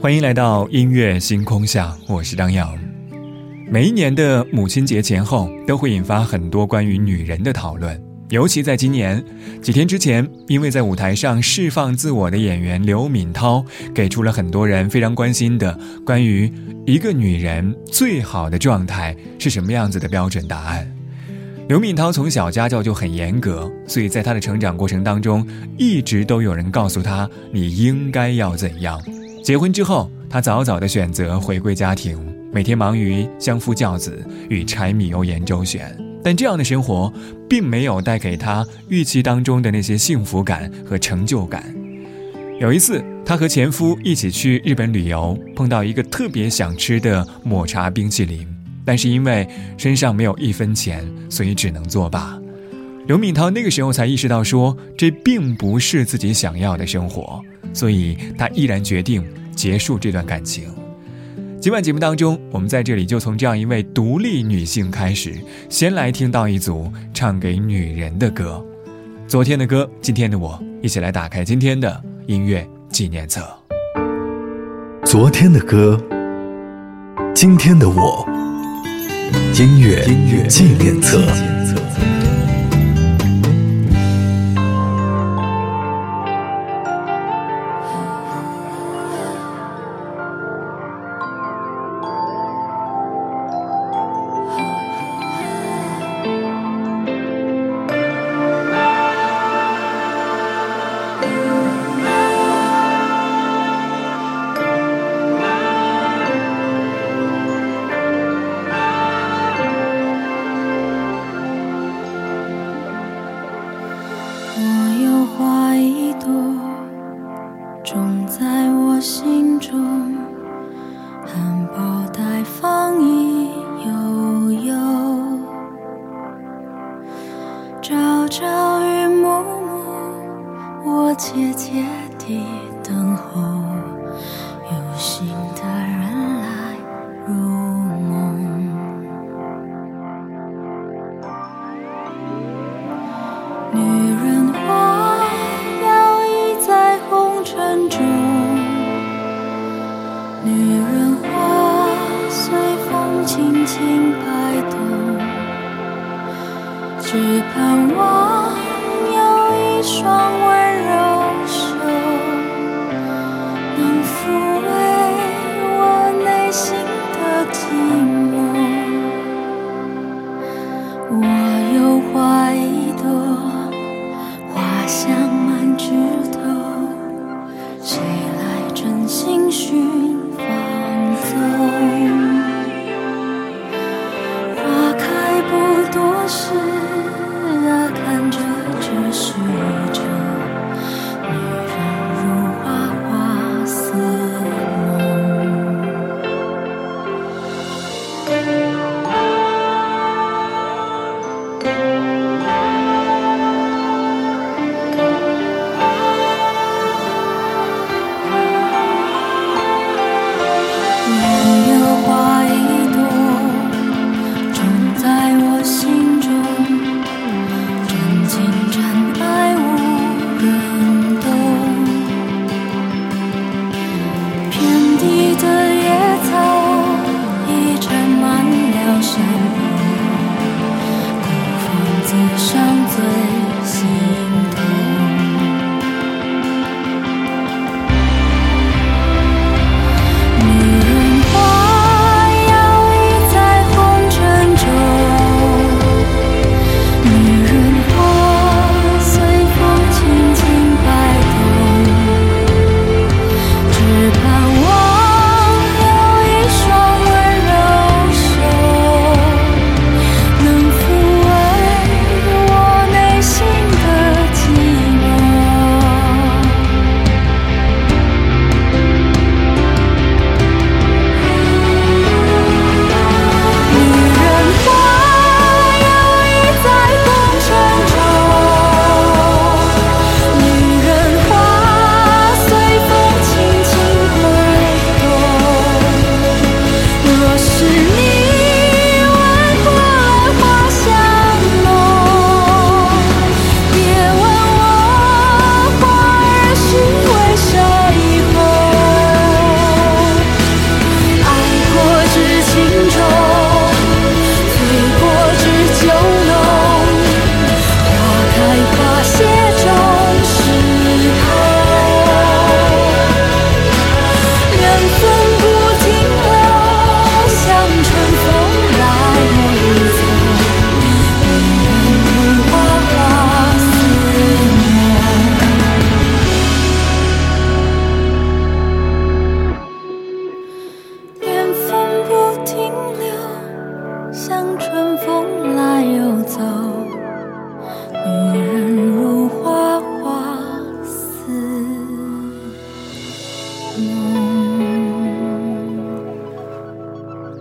欢迎来到音乐星空下，我是张扬。每一年的母亲节前后，都会引发很多关于女人的讨论。尤其在今年几天之前，因为在舞台上释放自我的演员刘敏涛，给出了很多人非常关心的关于一个女人最好的状态是什么样子的标准答案。刘敏涛从小家教就很严格，所以在她的成长过程当中，一直都有人告诉她你应该要怎样。结婚之后，她早早的选择回归家庭，每天忙于相夫教子与柴米油盐周旋。但这样的生活，并没有带给她预期当中的那些幸福感和成就感。有一次，她和前夫一起去日本旅游，碰到一个特别想吃的抹茶冰淇淋，但是因为身上没有一分钱，所以只能作罢。刘敏涛那个时候才意识到，说这并不是自己想要的生活。所以，他毅然决定结束这段感情。今晚节目当中，我们在这里就从这样一位独立女性开始，先来听到一组唱给女人的歌。昨天的歌，今天的我，一起来打开今天的音乐纪念册。昨天的歌，今天的我，音乐纪念册。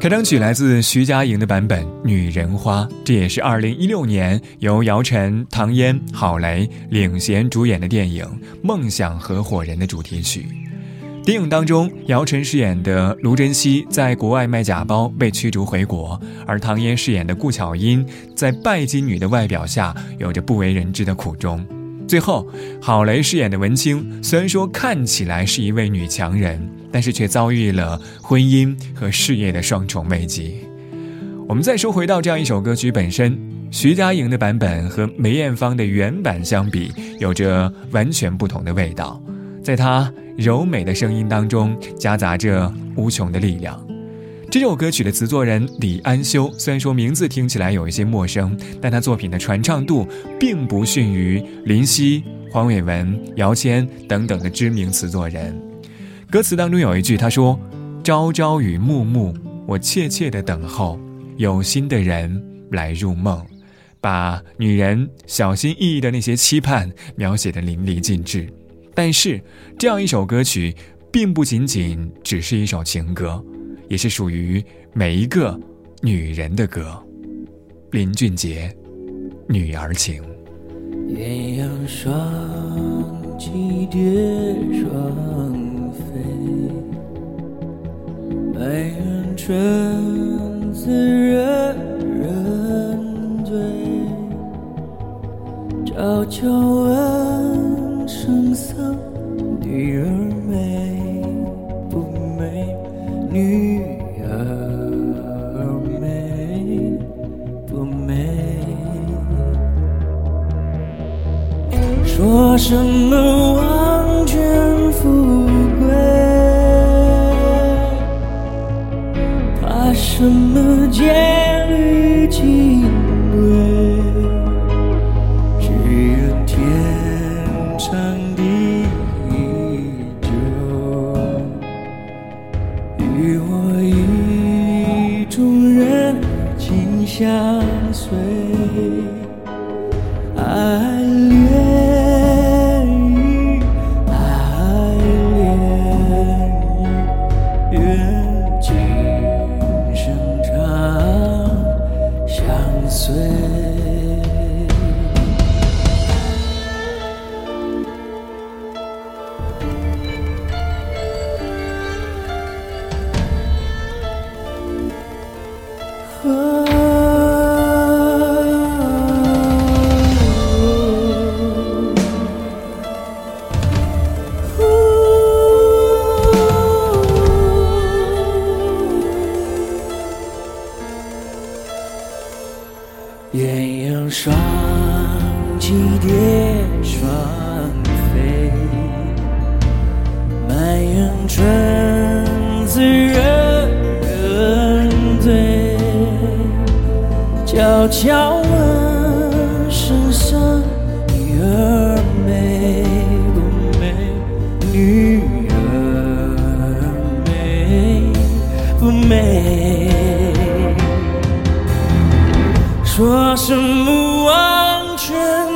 开场曲来自徐佳莹的版本《女人花》，这也是二零一六年由姚晨、唐嫣、郝蕾领衔主演的电影《梦想合伙人》的主题曲。电影当中，姚晨饰演的卢珍熙在国外卖假包被驱逐回国，而唐嫣饰演的顾巧音在拜金女的外表下有着不为人知的苦衷。最后，郝蕾饰演的文清虽然说看起来是一位女强人。但是却遭遇了婚姻和事业的双重危机。我们再说回到这样一首歌曲本身，徐佳莹的版本和梅艳芳的原版相比，有着完全不同的味道。在她柔美的声音当中，夹杂着无穷的力量。这首歌曲的词作人李安修，虽然说名字听起来有一些陌生，但他作品的传唱度并不逊于林夕、黄伟文、姚谦等等的知名词作人。歌词当中有一句，他说：“朝朝与暮暮，我切切的等候有心的人来入梦。”把女人小心翼翼的那些期盼描写的淋漓尽致。但是，这样一首歌曲，并不仅仅只是一首情歌，也是属于每一个女人的歌。林俊杰，《女儿情》。鸳鸯双栖蝶双飞。白云春自惹人醉，悄悄问说什么完全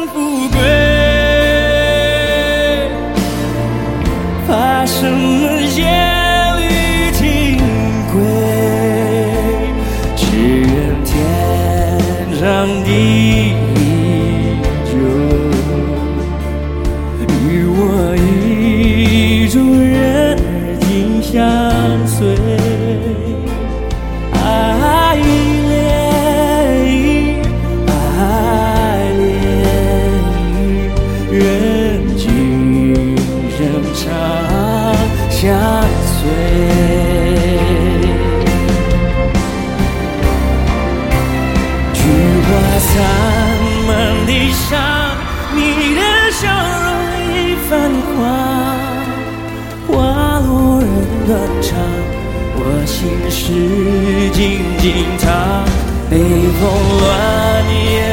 我心事静静藏，北风乱夜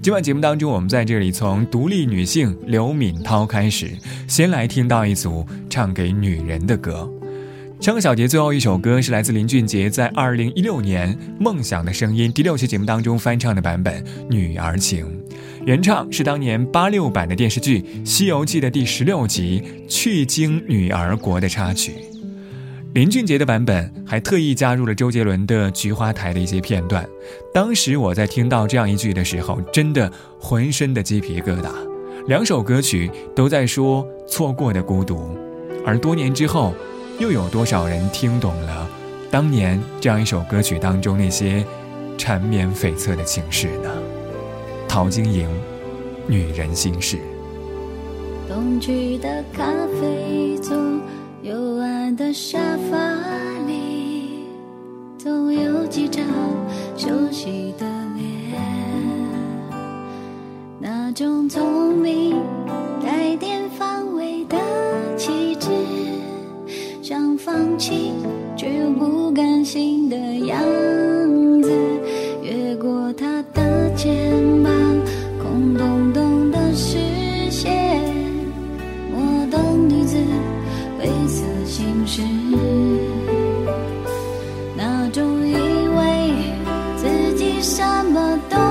今晚节目当中，我们在这里从独立女性刘敏涛开始，先来听到一组唱给女人的歌。上个小节最后一首歌是来自林俊杰在二零一六年《梦想的声音》第六期节目当中翻唱的版本《女儿情》，原唱是当年八六版的电视剧《西游记》的第十六集《去经女儿国》的插曲。林俊杰的版本还特意加入了周杰伦的《菊花台》的一些片段。当时我在听到这样一句的时候，真的浑身的鸡皮疙瘩。两首歌曲都在说错过的孤独，而多年之后，又有多少人听懂了当年这样一首歌曲当中那些缠绵悱恻的情事呢？陶晶莹，《女人心事》。东区的咖啡座。幽暗的沙发里，总有几张熟悉的脸，那种聪明带点防卫的气质，想放弃却又不甘心的样子，什么都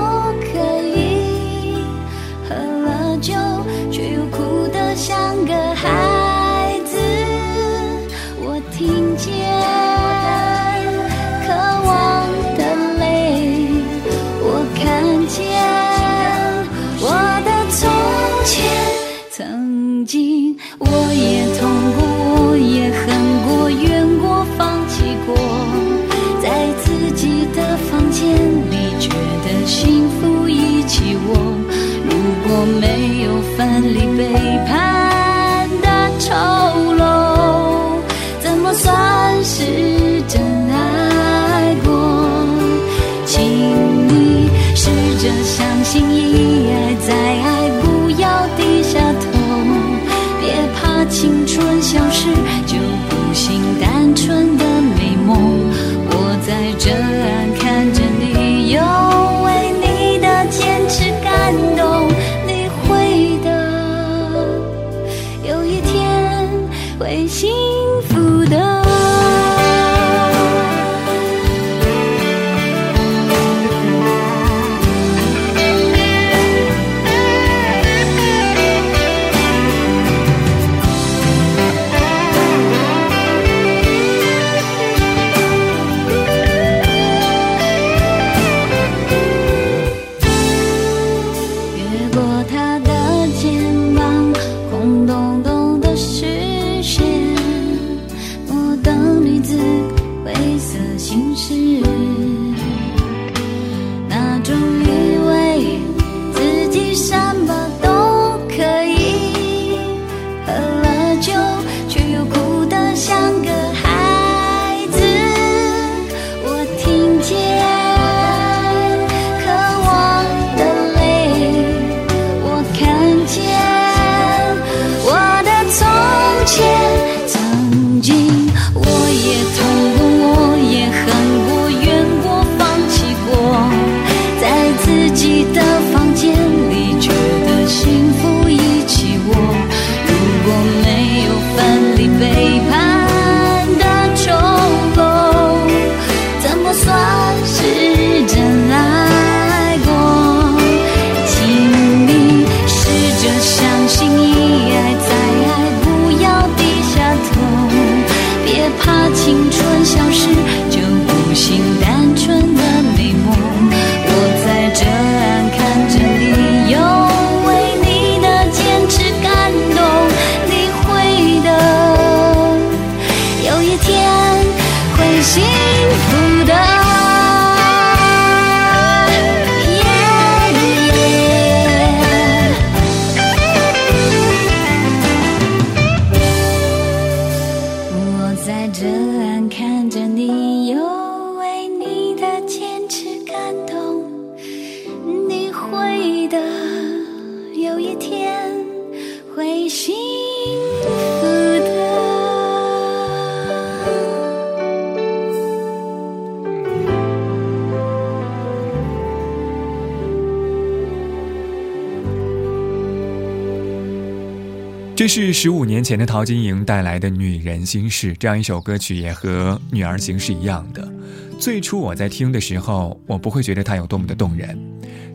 这是十五年前的陶晶莹带来的《女人心事》这样一首歌曲，也和《女儿情》是一样的。最初我在听的时候，我不会觉得它有多么的动人，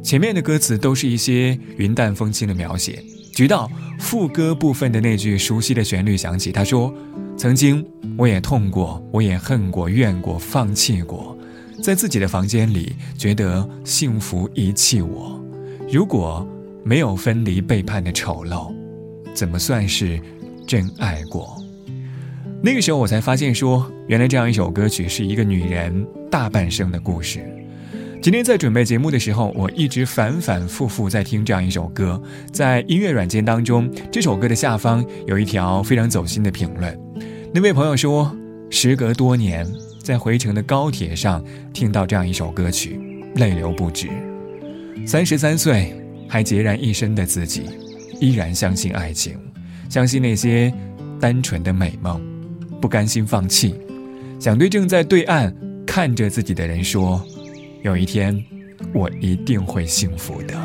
前面的歌词都是一些云淡风轻的描写，直到副歌部分的那句熟悉的旋律响起，他说：“曾经我也痛过，我也恨过，怨过，放弃过，在自己的房间里觉得幸福遗弃我。如果没有分离背叛的丑陋。”怎么算是真爱过？那个时候我才发现，说原来这样一首歌曲是一个女人大半生的故事。今天在准备节目的时候，我一直反反复复在听这样一首歌。在音乐软件当中，这首歌的下方有一条非常走心的评论。那位朋友说，时隔多年，在回程的高铁上听到这样一首歌曲，泪流不止。三十三岁还孑然一身的自己。依然相信爱情，相信那些单纯的美梦，不甘心放弃，想对正在对岸看着自己的人说：“有一天，我一定会幸福的。”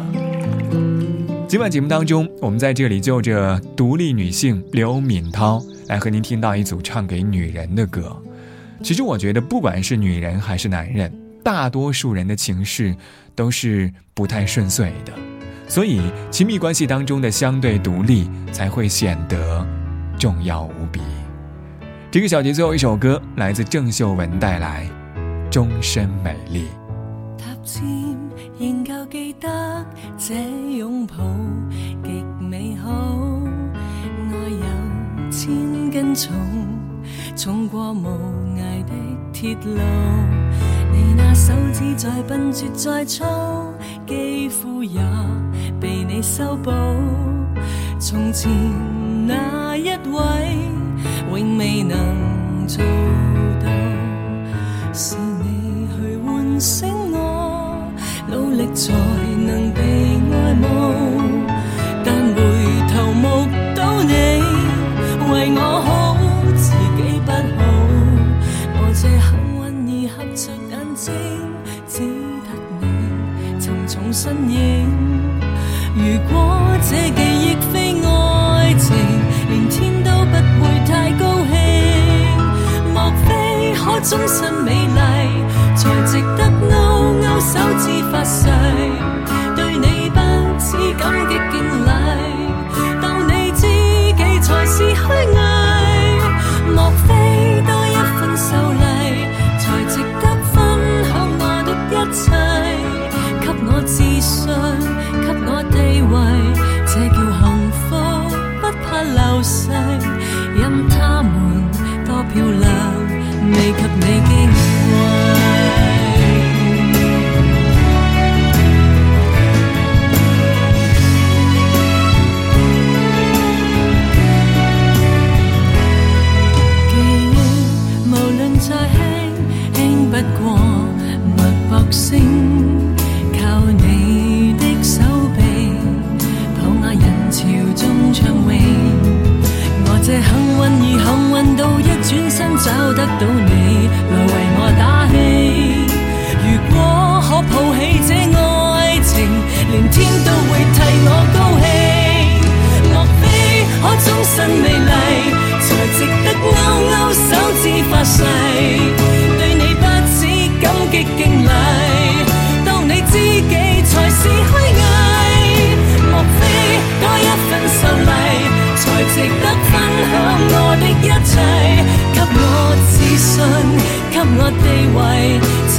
今晚节目当中，我们在这里就着独立女性刘敏涛来和您听到一组唱给女人的歌。其实我觉得，不管是女人还是男人，大多数人的情绪都是不太顺遂的。所以，亲密关系当中的相对独立才会显得重要无比。这个小节最后一首歌来自郑秀文带来《终身美丽》。搭尖仍旧记得这拥抱极美好，爱有千斤重，重过无涯的铁路。你那手指再笨拙再粗，肌肤也。被你修补，从前那一位永未能做到，是你去唤醒我，努力才能被身影。如果这记忆非爱情，连天都不会太高兴。莫非可终身美丽，才值得勾勾手指发誓，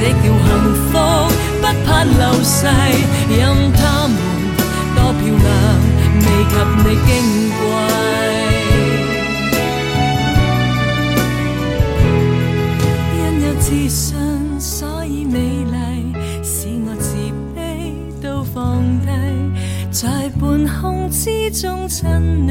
这叫幸福，不怕流逝，任他们多漂亮，未及你矜贵。因有自信，所以美丽，使我自卑都放低，在半空之中亲你，